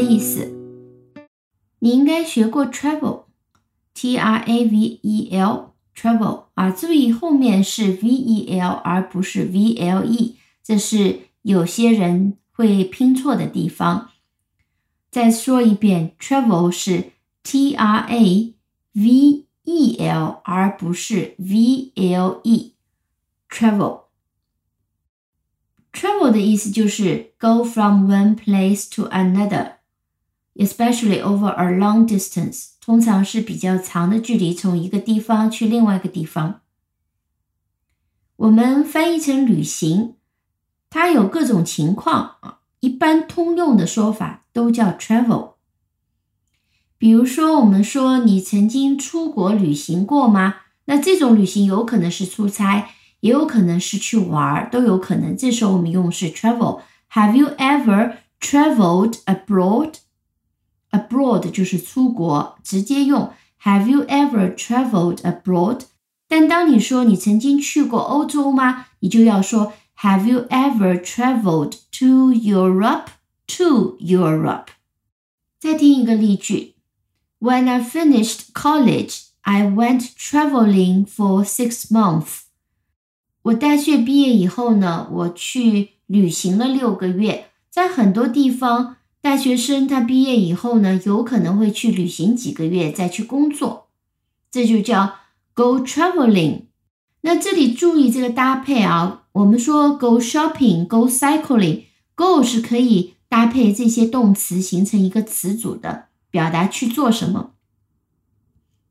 的意思。你应该学过 travel，t r a v e l，travel 啊，注意后面是 v e l 而不是 v l e，这是有些人会拼错的地方。再说一遍，travel 是 t r a v e l 而不是 v l e。travel travel 的意思就是 go from one place to Another，especially over a long distance，通常是比较长的距离，从一个地方去另外一个地方。我们翻译成旅行，它有各种情况啊。一般通用的说法都叫 travel。比如说，我们说你曾经出国旅行过吗？那这种旅行有可能是出差，也有可能是去玩，都有可能。这时候我们用是 travel。Have you ever traveled abroad？Abroad 就是出国，直接用 Have you ever traveled abroad？但当你说你曾经去过欧洲吗？你就要说。Have you ever traveled to Europe? To Europe. 再听一个例句：When I finished college, I went traveling for six months. 我大学毕业以后呢，我去旅行了六个月。在很多地方， 大学生他毕业以后呢，有可能会去旅行几个月，再去工作，这就叫 go traveling。那这里注意这个搭配啊，我们说 go shopping、go cycling，go 是可以搭配这些动词形成一个词组的，表达去做什么。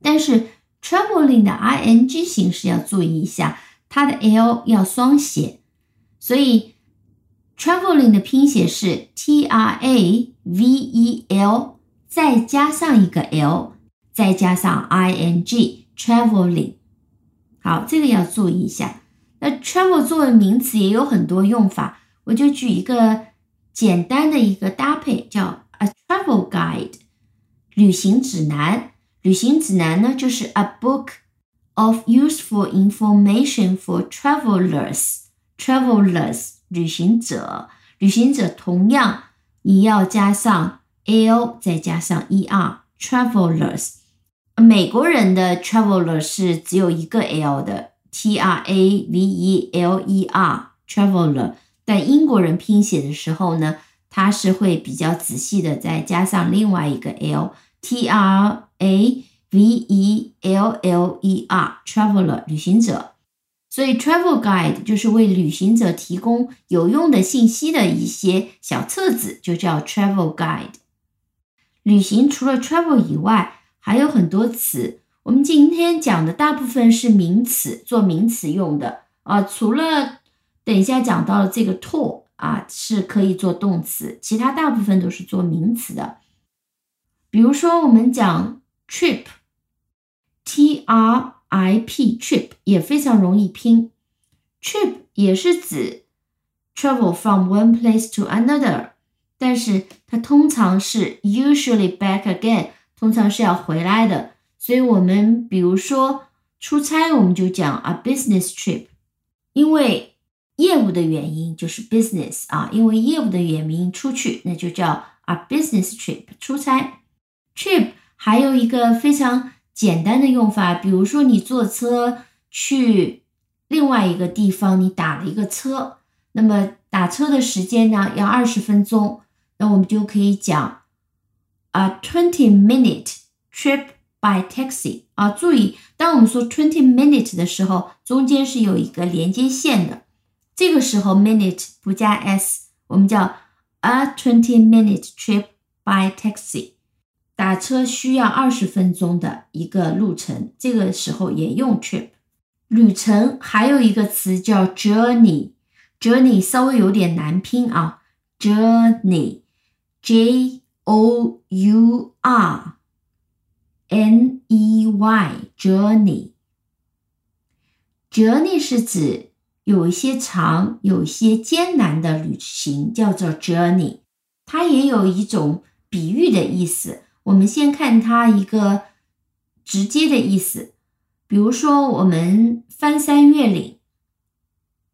但是 traveling 的 ing 形式要注意一下，它的 l 要双写，所以 traveling 的拼写是 t r a v e l，再加上一个 l，再加上 ing，traveling。好，这个要注意一下。那 travel 作为名词也有很多用法，我就举一个简单的一个搭配，叫 a travel guide，旅行指南。旅行指南呢，就是 a book of useful information for travelers。 旅行者，旅行者同样你要加上 l，再加上 er，travelers。美国人的 traveler 是只有一个 l 的，t r a v e l e r traveler。但英国人拼写的时候呢，他是会比较仔细的再加上另外一个 l，t r a v e l l e r traveler 旅行者。所以 travel guide 就是为旅行者提供有用的信息的一些小册子，就叫 travel guide。旅行除了 travel 以外，还有很多词，我们今天讲的大部分是名词，做名词用的啊。除了等一下讲到了这个 tour 啊，是可以做动词，其他大部分都是做名词的。比如说，我们讲 trip，t r i p，trip 也非常容易拼，trip 也是指 travel from one place to another，但是它通常是 usually back again。通常是要回来的，所以我们比如说出差，我们就讲 a business trip，因为业务的原因就是 business 啊，因为业务的原因出去，那就叫 a business trip 出差。trip 还有一个非常简单的用法，比如说你坐车去另外一个地方，你打了一个车，那么打车的时间呢要二十分钟，那我们就可以讲。a twenty minute trip by taxi 啊，注意，当我们说 twenty minute 的时候，中间是有一个连接线的。这个时候 minute 不加 s，我们叫 a twenty minute trip by taxi。打车需要二十分钟的一个路程，这个时候也用 trip。旅程还有一个词叫 journey，journey 稍微有点难拼啊，journey，j。O U R N E Y journey journey 是指有一些长、有一些艰难的旅行，叫做 journey。它也有一种比喻的意思。我们先看它一个直接的意思比如说，我们翻山越岭，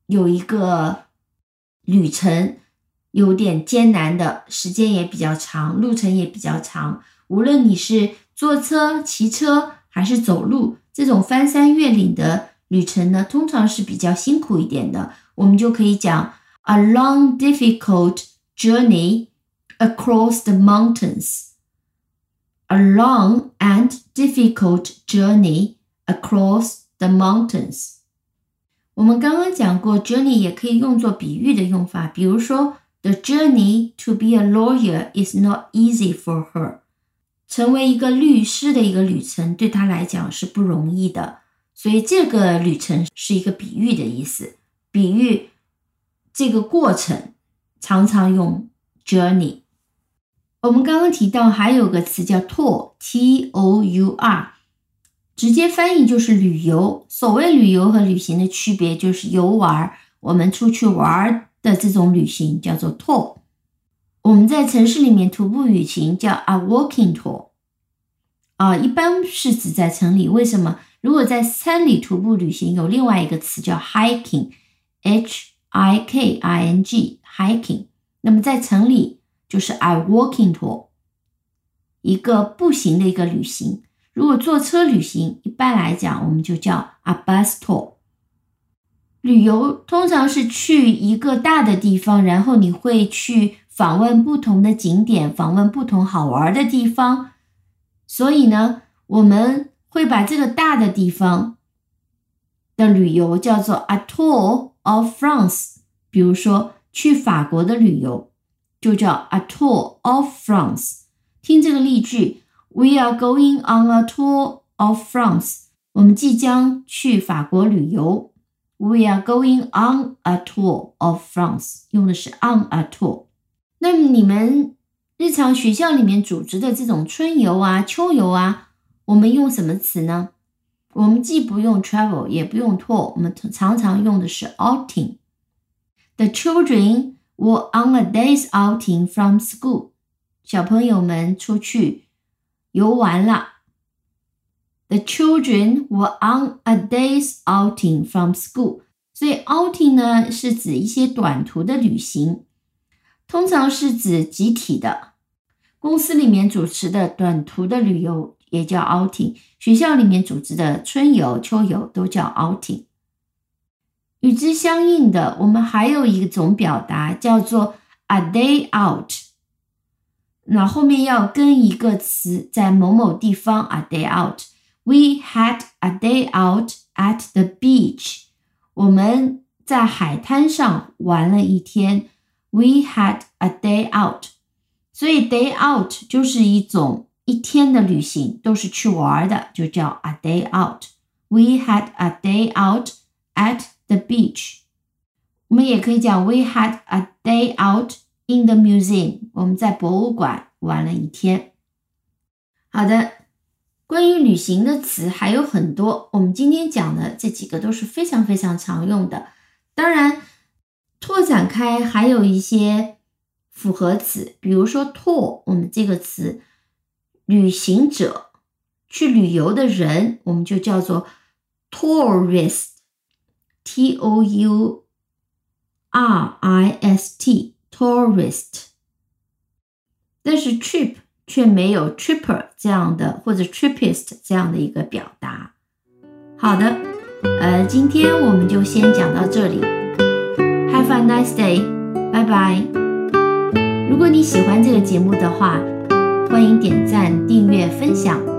有一个旅程，有点艰难的，时间也比较长，路程也比较长。无论你是坐车、骑车还是走路，这种翻山越岭的旅程呢，通常是比较辛苦一点的。我们就可以讲 a long difficult journey across the mountains。a long and difficult journey across the mountains。我们刚刚讲过，journey 也可以用作比喻的用法，比如说，The journey to be a lawyer is not easy for her。成为一个律师的一个旅程对她来讲是不容易的，所以这个旅程是一个比喻的意思，比喻这个过程常常用 journey。 我们刚刚提到还有个词叫 tour，t o u r，直接翻译就是旅游。所谓旅游和旅行的区别就是游玩，我们出去玩的这种旅行叫做 tour。我们在城市里面徒步旅行叫 a walking tour，啊，一般是指在城里。为什么？如果在山里徒步旅行，有另外一个词叫 hiking，h i k i n g，hiking。那么在城里。就是 a walking tour，一个步行的一个旅行。如果坐车旅行，一般来讲我们就叫 a bus tour。旅游通常是去一个大的地方，然后你会去访问不同的景点，访问不同好玩的地方。所以呢，我们会把这个大的地方的旅游叫做 a tour of France。比如说去法国的旅游。就叫 a tour of France。听这个例句：We are going on a tour of France。我们即将去法国旅游。We are going on a tour of France。用的是 on a tour。那么你们日常学校里面组织的这种春游啊、秋游啊，我们用什么词呢？我们既不用 travel，也不用 tour，我们常常用的是 outing。The children were on a day's outing from school。小朋友们出去游玩了。The children were on a day's outing from school。所以 outing 呢是指一些短途的旅行，通常是指集体的。公司里面主持的短途的旅游也叫 outing，学校里面组织的春游、秋游都叫 outing。与之相应的，我们还有一种表达叫做 a day out，那后面要跟一个词，在某某地方 a day out。We had a day out at the beach。我们在海滩上玩了一天。We had a day out。所以 day out 就是一种一天的旅行，都是去玩的，就叫 a day out。We had a day out at The beach，我们也可以讲 We had a day out in the museum。我们在博物馆玩了一天。好的，关于旅行的词还有很多，我们今天讲的这几个都是非常非常常用的。当然，拓展开还有一些复合词，比如说 tour，我们这个词，旅行者，去旅游的人，我们就叫做 tourist。T O U R I S T tourist，但是 trip 却没有 tripper 这样的或者 trippist 这样的一个表达。好的，呃，今天我们就先讲到这里。Have a nice day，拜拜。如果你喜欢这个节目的话，欢迎点赞、订阅、分享。